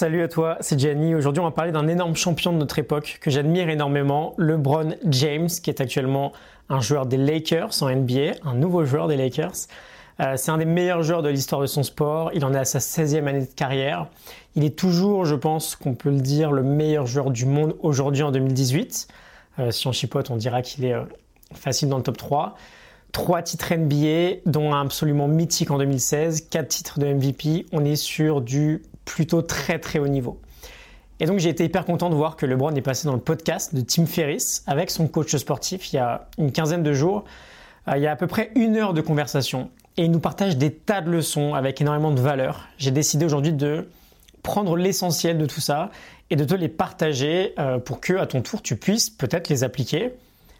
Salut à toi, c'est Gianni. Aujourd'hui, on va parler d'un énorme champion de notre époque que j'admire énormément, LeBron James, qui est actuellement un joueur des Lakers en NBA, un nouveau joueur des Lakers. Euh, c'est un des meilleurs joueurs de l'histoire de son sport. Il en est à sa 16e année de carrière. Il est toujours, je pense qu'on peut le dire, le meilleur joueur du monde aujourd'hui en 2018. Euh, si on chipote, on dira qu'il est euh, facile dans le top 3. Trois titres NBA, dont un absolument mythique en 2016, quatre titres de MVP. On est sur du plutôt très très haut niveau. Et donc j'ai été hyper content de voir que LeBron est passé dans le podcast de Tim Ferriss avec son coach sportif il y a une quinzaine de jours. Il y a à peu près une heure de conversation et il nous partage des tas de leçons avec énormément de valeur. J'ai décidé aujourd'hui de prendre l'essentiel de tout ça et de te les partager euh, pour que à ton tour tu puisses peut-être les appliquer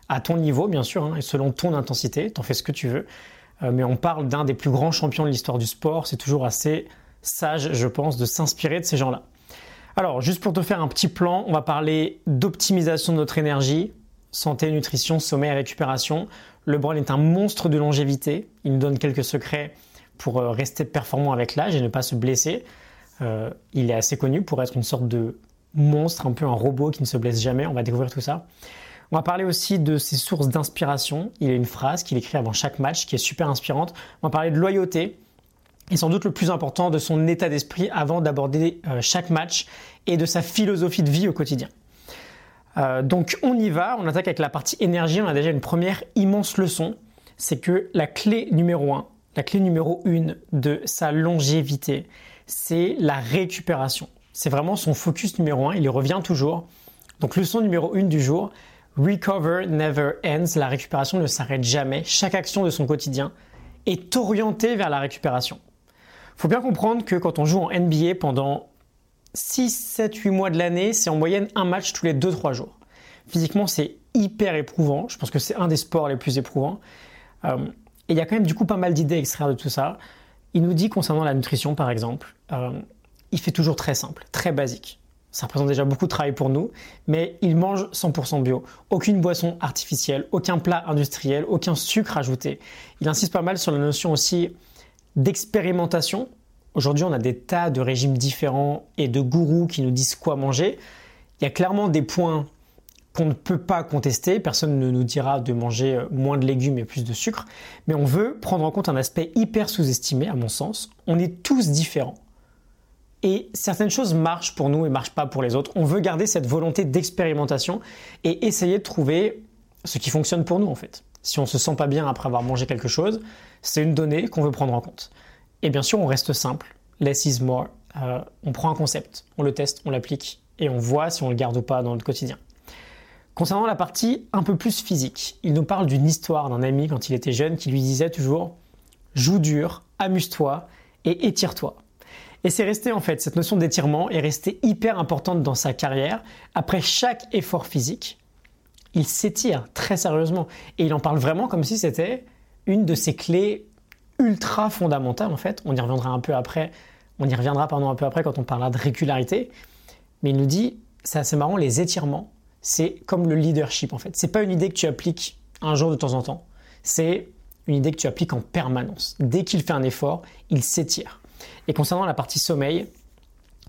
à ton niveau bien sûr hein, et selon ton intensité, t'en fais ce que tu veux. Euh, mais on parle d'un des plus grands champions de l'histoire du sport, c'est toujours assez sage je pense de s'inspirer de ces gens-là. Alors juste pour te faire un petit plan, on va parler d'optimisation de notre énergie, santé, nutrition, sommeil et récupération. LeBron est un monstre de longévité. Il nous donne quelques secrets pour euh, rester performant avec l'âge et ne pas se blesser. Euh, il est assez connu pour être une sorte de monstre, un peu un robot qui ne se blesse jamais. On va découvrir tout ça. On va parler aussi de ses sources d'inspiration. Il a une phrase qu'il écrit avant chaque match qui est super inspirante. On va parler de loyauté et sans doute le plus important de son état d'esprit avant d'aborder euh, chaque match et de sa philosophie de vie au quotidien. Euh, donc on y va, on attaque avec la partie énergie, on a déjà une première immense leçon, c'est que la clé numéro 1, la clé numéro 1 de sa longévité, c'est la récupération. C'est vraiment son focus numéro 1, il y revient toujours. Donc leçon numéro 1 du jour, Recover never ends, la récupération ne s'arrête jamais, chaque action de son quotidien est orientée vers la récupération. Faut bien comprendre que quand on joue en NBA pendant 6, 7, 8 mois de l'année, c'est en moyenne un match tous les 2-3 jours. Physiquement, c'est hyper éprouvant. Je pense que c'est un des sports les plus éprouvants. Euh, et il y a quand même du coup pas mal d'idées à extraire de tout ça. Il nous dit concernant la nutrition, par exemple, euh, il fait toujours très simple, très basique. Ça représente déjà beaucoup de travail pour nous, mais il mange 100% bio. Aucune boisson artificielle, aucun plat industriel, aucun sucre ajouté. Il insiste pas mal sur la notion aussi d'expérimentation Aujourd'hui, on a des tas de régimes différents et de gourous qui nous disent quoi manger. Il y a clairement des points qu'on ne peut pas contester. Personne ne nous dira de manger moins de légumes et plus de sucre. Mais on veut prendre en compte un aspect hyper sous-estimé, à mon sens. On est tous différents. Et certaines choses marchent pour nous et marchent pas pour les autres. On veut garder cette volonté d'expérimentation et essayer de trouver ce qui fonctionne pour nous en fait. Si on se sent pas bien après avoir mangé quelque chose, c'est une donnée qu'on veut prendre en compte. Et bien sûr, on reste simple. Less is more. Euh, on prend un concept, on le teste, on l'applique et on voit si on le garde ou pas dans notre quotidien. Concernant la partie un peu plus physique, il nous parle d'une histoire d'un ami quand il était jeune qui lui disait toujours joue dur, amuse-toi et étire-toi. Et c'est resté en fait, cette notion d'étirement est restée hyper importante dans sa carrière. Après chaque effort physique, il s'étire très sérieusement et il en parle vraiment comme si c'était une de ses clés ultra fondamentale en fait. On y reviendra un peu après. On y reviendra un peu après quand on parlera de régularité. Mais il nous dit, c'est assez marrant, les étirements, c'est comme le leadership en fait. C'est pas une idée que tu appliques un jour de temps en temps. C'est une idée que tu appliques en permanence. Dès qu'il fait un effort, il s'étire. Et concernant la partie sommeil,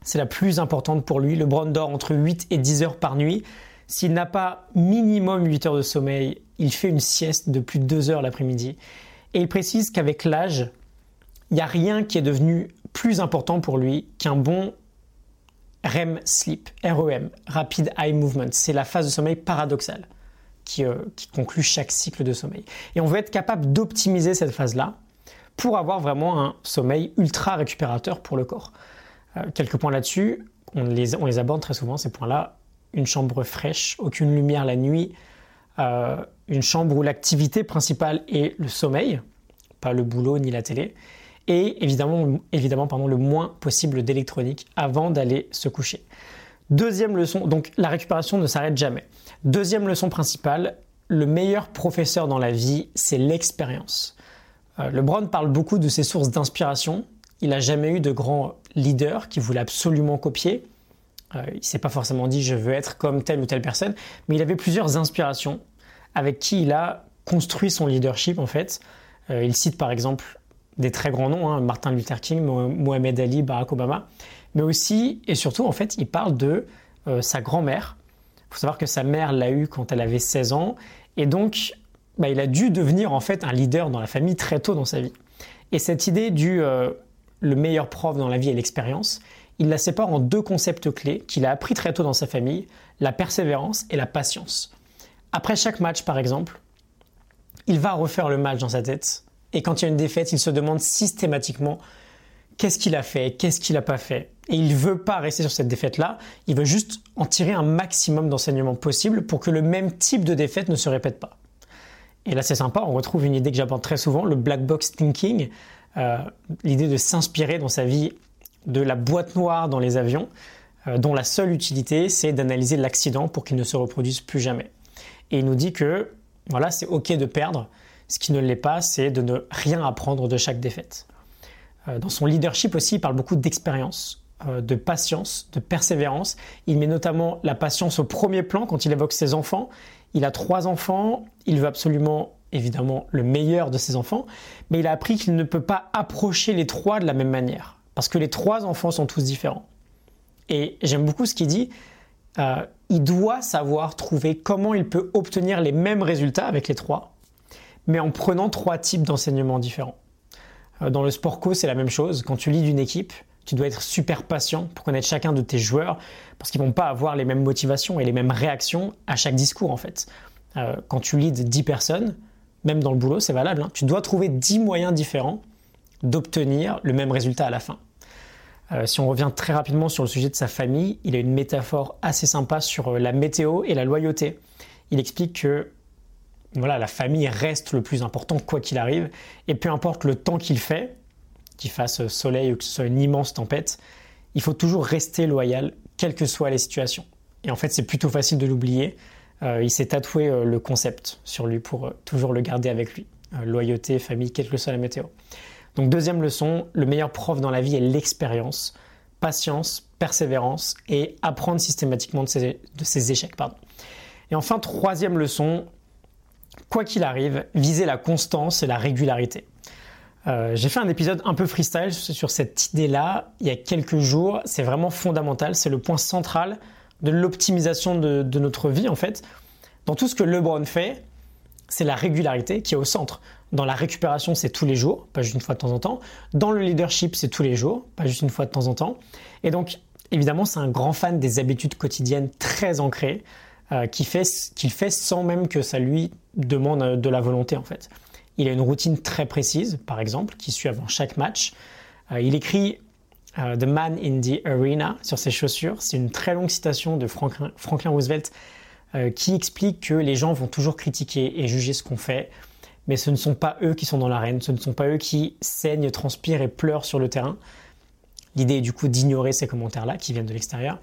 c'est la plus importante pour lui. Le Bron dort entre 8 et 10 heures par nuit. S'il n'a pas minimum 8 heures de sommeil, il fait une sieste de plus de 2 heures l'après-midi. Et il précise qu'avec l'âge, il n'y a rien qui est devenu plus important pour lui qu'un bon REM sleep, REM, Rapid Eye Movement. C'est la phase de sommeil paradoxale qui, euh, qui, conclut chaque cycle de sommeil. Et on veut être capable d'optimiser cette phase-là pour avoir vraiment un sommeil ultra récupérateur pour le corps. Euh, quelques points là-dessus, on les, on les aborde très souvent, ces points-là. Une chambre fraîche, aucune lumière la nuit, une chambre où l'activité principale est le sommeil, pas le boulot ni la télé, et évidemment, évidemment pardon, le moins possible d'électronique avant d'aller se coucher. Deuxième leçon, donc la récupération ne s'arrête jamais. Deuxième leçon principale, le meilleur professeur dans la vie, c'est l'expérience. Euh, LeBron parle beaucoup de ses sources d'inspiration. Il n'a jamais eu de grand leader qui voulait absolument copier. Euh, il s'est pas forcément dit je veux être comme telle ou telle personne, mais il avait plusieurs inspirations avec qui il a construit son leadership en fait. Euh, il cite par exemple des très grands noms, hein, Martin Luther King, Mohamed Ali, Barack Obama, mais aussi et surtout, en fait, il parle de euh, sa grand-mère. Il faut savoir que sa mère l'a eu quand elle avait 16 ans, et donc bah, il a dû devenir en fait un leader dans la famille très tôt dans sa vie. Et cette idée du euh, le meilleur prof dans la vie et l'expérience, il la sépare en deux concepts clés qu'il a appris très tôt dans sa famille, la persévérance et la patience. Après chaque match, par exemple, il va refaire le match dans sa tête, et quand il y a une défaite, il se demande systématiquement qu'est-ce qu'il a fait, qu'est-ce qu'il n'a pas fait. Et il ne veut pas rester sur cette défaite-là, il veut juste en tirer un maximum d'enseignements possible pour que le même type de défaite ne se répète pas. Et là c'est sympa, on retrouve une idée que j'apporte très souvent, le black box thinking, euh, l'idée de s'inspirer dans sa vie de la boîte noire dans les avions, euh, dont la seule utilité c'est d'analyser l'accident pour qu'il ne se reproduise plus jamais. Et il nous dit que voilà, c'est ok de perdre, ce qui ne l'est pas, c'est de ne rien apprendre de chaque défaite. Euh, dans son leadership aussi, il parle beaucoup d'expérience, euh, de patience, de persévérance. Il met notamment la patience au premier plan quand il évoque ses enfants. Il a trois enfants, il veut absolument évidemment le meilleur de ses enfants, mais il a appris qu'il ne peut pas approcher les trois de la même manière, parce que les trois enfants sont tous différents. Et j'aime beaucoup ce qu'il dit, euh, il doit savoir trouver comment il peut obtenir les mêmes résultats avec les trois, mais en prenant trois types d'enseignements différents. Euh, dans le sport co, c'est la même chose. Quand tu lis d'une équipe, tu dois être super patient pour connaître chacun de tes joueurs parce qu'ils vont pas avoir les mêmes motivations et les mêmes réactions à chaque discours en fait. Euh, quand tu lis 10 personnes, même dans le boulot, c'est valable, hein, tu dois trouver 10 moyens différents d'obtenir le même résultat à la fin. Euh, si on revient très rapidement sur le sujet de sa famille, il a une métaphore assez sympa sur la météo et la loyauté. Il explique que voilà, la famille reste le plus important quoi qu'il arrive. Et peu importe le temps qu'il fait, qu'il fasse soleil ou que ce soit une immense tempête, il faut toujours rester loyal, quelles que soient les situations. Et en fait, c'est plutôt facile de l'oublier. Euh, il s'est tatoué euh, le concept sur lui pour euh, toujours le garder avec lui. loyauté, famille, quelle que soit la météo. Donc deuxième leçon, le meilleur prof dans la vie est l'expérience, patience, persévérance et apprendre systématiquement de ses, de échecs. Et enfin, troisième leçon, quoi qu'il arrive, viser la constance et la régularité. Euh, j'ai fait un épisode un peu freestyle sur cette idée-là il y a quelques jours. C'est vraiment fondamental, c'est le point central de l'optimisation de, notre vie en fait. Dans tout ce que LeBron fait, c'est la régularité qui est au centre. Dans la récupération, c'est tous les jours, pas juste une fois de temps en temps. Dans le leadership, c'est tous les jours, pas juste une fois de temps en temps. Et donc, évidemment, c'est un grand fan des habitudes quotidiennes très ancrées. Euh, qu'il fait, fait sans même que ça lui demande euh, de la volonté en fait. Il a une routine très précise, par exemple, qui suit avant chaque match. Euh, il écrit The Man in the Arena sur ses chaussures. C'est une très longue citation de Franklin, Franklin Roosevelt qui explique que les gens vont toujours critiquer et juger ce qu'on fait, mais ce ne sont pas eux qui sont dans l'arène, ce ne sont pas eux qui saignent, transpirent et pleurent sur le terrain. L'idée est du coup d'ignorer ces commentaires-là qui viennent de l'extérieur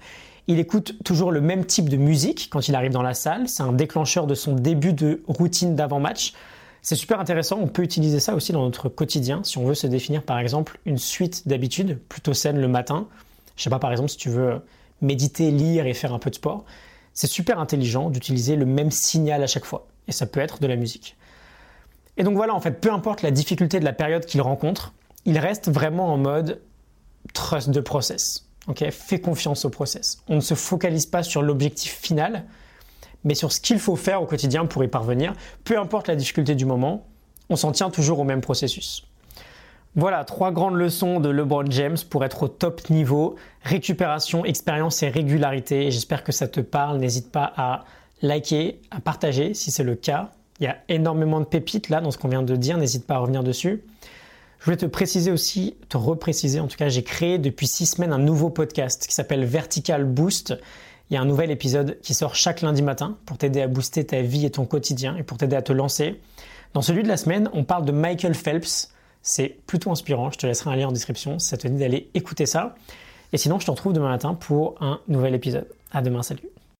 il écoute toujours le même type de musique quand il arrive dans la salle. C'est un déclencheur de son début de routine d'avant-match. C'est super intéressant. On peut utiliser ça aussi dans notre quotidien si on veut se définir par exemple une suite d'habitudes plutôt saines le matin. Je sais pas par exemple si tu veux méditer, lire et faire un peu de sport. C'est super intelligent d'utiliser le même signal à chaque fois. Et ça peut être de la musique. Et donc voilà, en fait, peu importe la difficulté de la période qu'il rencontre, il reste vraiment en mode trust the process. Okay Fais confiance au process. On ne se focalise pas sur l'objectif final, mais sur ce qu'il faut faire au quotidien pour y parvenir. Peu importe la difficulté du moment, on s'en tient toujours au même processus. Voilà, trois grandes leçons de LeBron James pour être au top niveau, récupération, expérience et régularité. J'espère que ça te parle. N'hésite pas à liker, à partager si c'est le cas. Il y a énormément de pépites là dans ce qu'on vient de dire, n'hésite pas à revenir dessus. Je voulais te préciser aussi, te repréciser, en tout cas, j'ai créé depuis six semaines un nouveau podcast qui s'appelle Vertical Boost. Il y a un nouvel épisode qui sort chaque lundi matin pour t'aider à booster ta vie et ton quotidien et pour t'aider à te lancer. Dans celui de la semaine, on parle de Michael Phelps. C'est plutôt inspirant. Je te laisserai un lien en description si ça te dit d'aller écouter ça. Et sinon, je te retrouve demain matin pour un nouvel épisode. À demain, salut.